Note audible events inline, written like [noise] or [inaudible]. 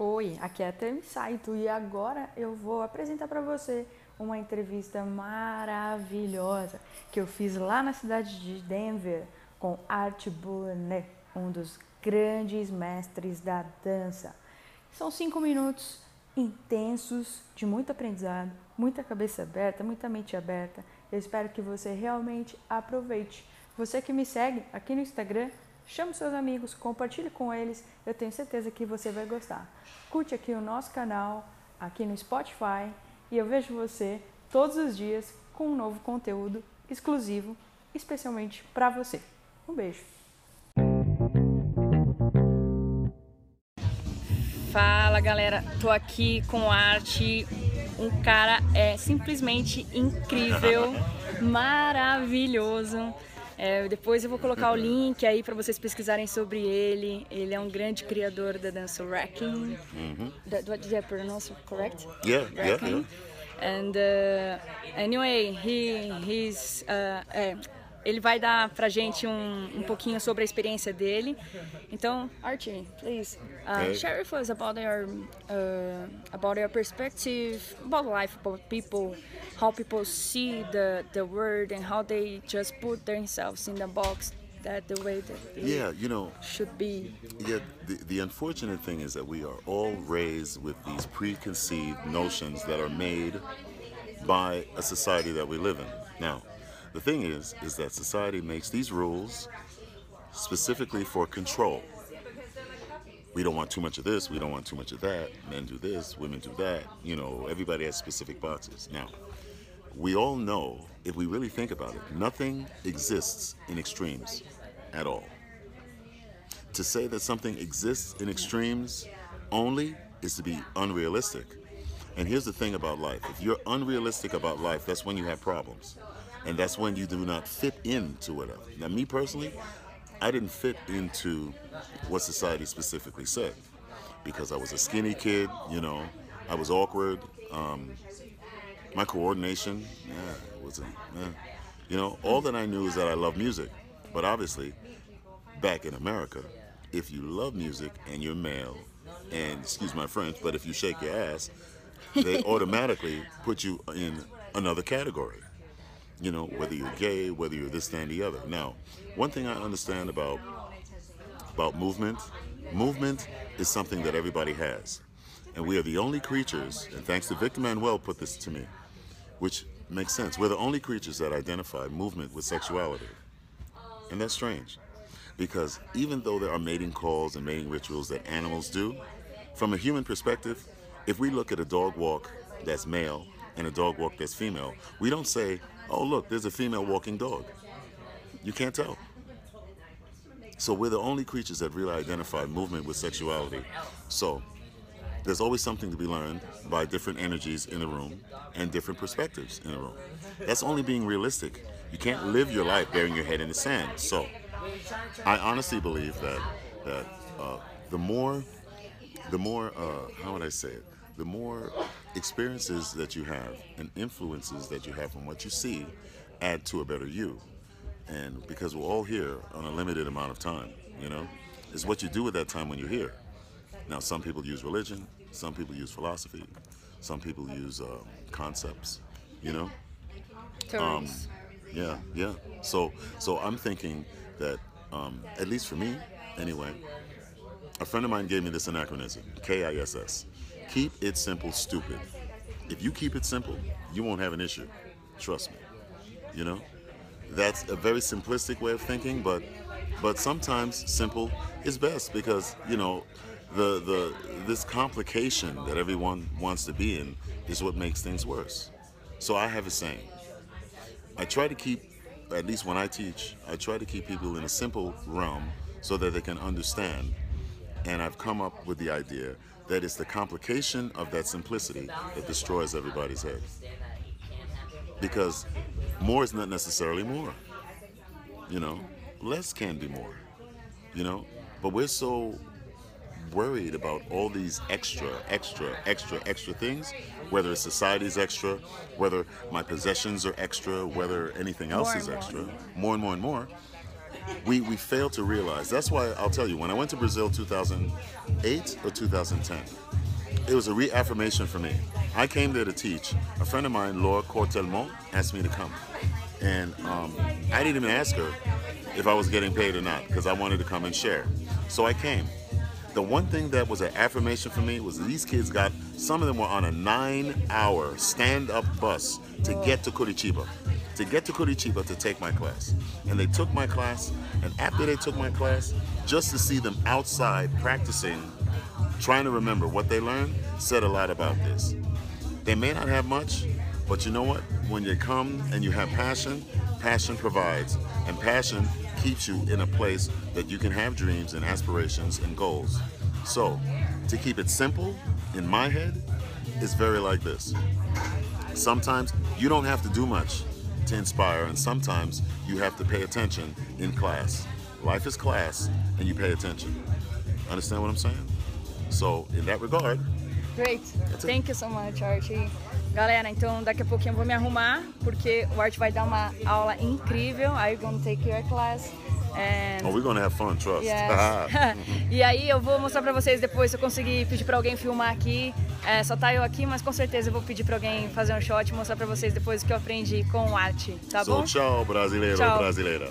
Oi, aqui é a Tami Saito e agora eu vou apresentar para você uma entrevista maravilhosa que eu fiz lá na cidade de Denver com Art Boulanger, um dos grandes mestres da dança. São cinco minutos intensos, de muito aprendizado, muita cabeça aberta, muita mente aberta. Eu espero que você realmente aproveite. Você que me segue aqui no Instagram, chame seus amigos, compartilhe com eles. Eu tenho certeza que você vai gostar. Curte aqui o nosso canal, aqui no Spotify, e eu vejo você todos os dias com um novo conteúdo exclusivo, especialmente para você. Um beijo. Fala galera, tô aqui com arte. Um cara é simplesmente incrível, [laughs] maravilhoso. É, depois eu vou colocar o link aí para vocês pesquisarem sobre ele. Ele é um grande criador da dança Wrecking. Mm -hmm. That, did I pronounce correct? Yeah, yeah, yeah. And uh, anyway, he he's uh, é, ele vai dar pra gente um, um pouquinho sobre a experiência dele. Então, Archie, please uh, share with us about your uh, about your perspective about life, about people, how people see the the world, and how they just put themselves in the box that the way that yeah, you know, should be. Yeah, the, the unfortunate thing is that we are all raised with these preconceived notions that are made by a society that we live in. Now, the thing is, is that society makes these rules specifically for control. We don't want too much of this, we don't want too much of that. Men do this, women do that. You know, everybody has specific boxes. Now, we all know, if we really think about it, nothing exists in extremes at all. To say that something exists in extremes only is to be unrealistic. And here's the thing about life if you're unrealistic about life, that's when you have problems and that's when you do not fit into whatever. Now, me personally, I didn't fit into what society specifically said because I was a skinny kid, you know, I was awkward. Um, my coordination, yeah, wasn't, yeah. You know, all that I knew is that I love music. But obviously, back in America, if you love music and you're male, and excuse my French, but if you shake your ass, they [laughs] automatically put you in another category you know, whether you're gay, whether you're this, that, and the other. Now, one thing I understand about about movement, movement is something that everybody has. And we are the only creatures, and thanks to Victor Manuel put this to me, which makes sense. We're the only creatures that identify movement with sexuality. And that's strange. Because even though there are mating calls and mating rituals that animals do, from a human perspective, if we look at a dog walk that's male and a dog walk that's female, we don't say, oh, look, there's a female walking dog. You can't tell. So we're the only creatures that really identify movement with sexuality. So there's always something to be learned by different energies in the room and different perspectives in the room. That's only being realistic. You can't live your life burying your head in the sand. So I honestly believe that that uh, the more, the more, uh, how would I say it? the more experiences that you have and influences that you have from what you see add to a better you. And because we're all here on a limited amount of time, you know, it's what you do with that time when you're here. Now, some people use religion, some people use philosophy, some people use uh, concepts, you know. Um, yeah, yeah. So, so I'm thinking that um, at least for me, anyway, a friend of mine gave me this anachronism, K-I-S-S. Keep it simple, stupid. If you keep it simple, you won't have an issue. Trust me. You know? That's a very simplistic way of thinking, but but sometimes simple is best because, you know, the the this complication that everyone wants to be in is what makes things worse. So I have a saying. I try to keep at least when I teach, I try to keep people in a simple realm so that they can understand. And I've come up with the idea that it's the complication of that simplicity that destroys everybody's head. Because more is not necessarily more. You know, less can be more. You know, but we're so worried about all these extra, extra, extra, extra things, whether society's extra, whether my possessions are extra, whether anything else more is extra, more. more and more and more. We, we fail to realize. That's why I'll tell you, when I went to Brazil 2008 or 2010, it was a reaffirmation for me. I came there to teach. A friend of mine, Laura Cortelmont, asked me to come. And um, I didn't even ask her if I was getting paid or not because I wanted to come and share. So I came. The one thing that was an affirmation for me was these kids got, some of them were on a nine hour stand up bus to get to Curitiba to get to Curitiba to take my class. And they took my class, and after they took my class, just to see them outside practicing, trying to remember what they learned, said a lot about this. They may not have much, but you know what? When you come and you have passion, passion provides, and passion keeps you in a place that you can have dreams and aspirations and goals. So, to keep it simple, in my head, it's very like this. Sometimes you don't have to do much to inspire, and sometimes you have to pay attention in class. Life is class, and you pay attention. Understand what I'm saying? So, in that regard, Great. Thank you so much, Archie. Galera, então daqui a pouquinho eu vou me arrumar, porque o Art vai dar uma aula incrível. Are you gonna take your class? Oh, we're gonna have fun, trust. Yes. [laughs] [laughs] e aí eu vou mostrar pra vocês depois se eu conseguir pedir pra alguém filmar aqui. É, só tá eu aqui, mas com certeza eu vou pedir pra alguém fazer um shot e mostrar pra vocês depois o que eu aprendi com arte, tá so, bom? Tchau, brasileiro, tchau. brasileira.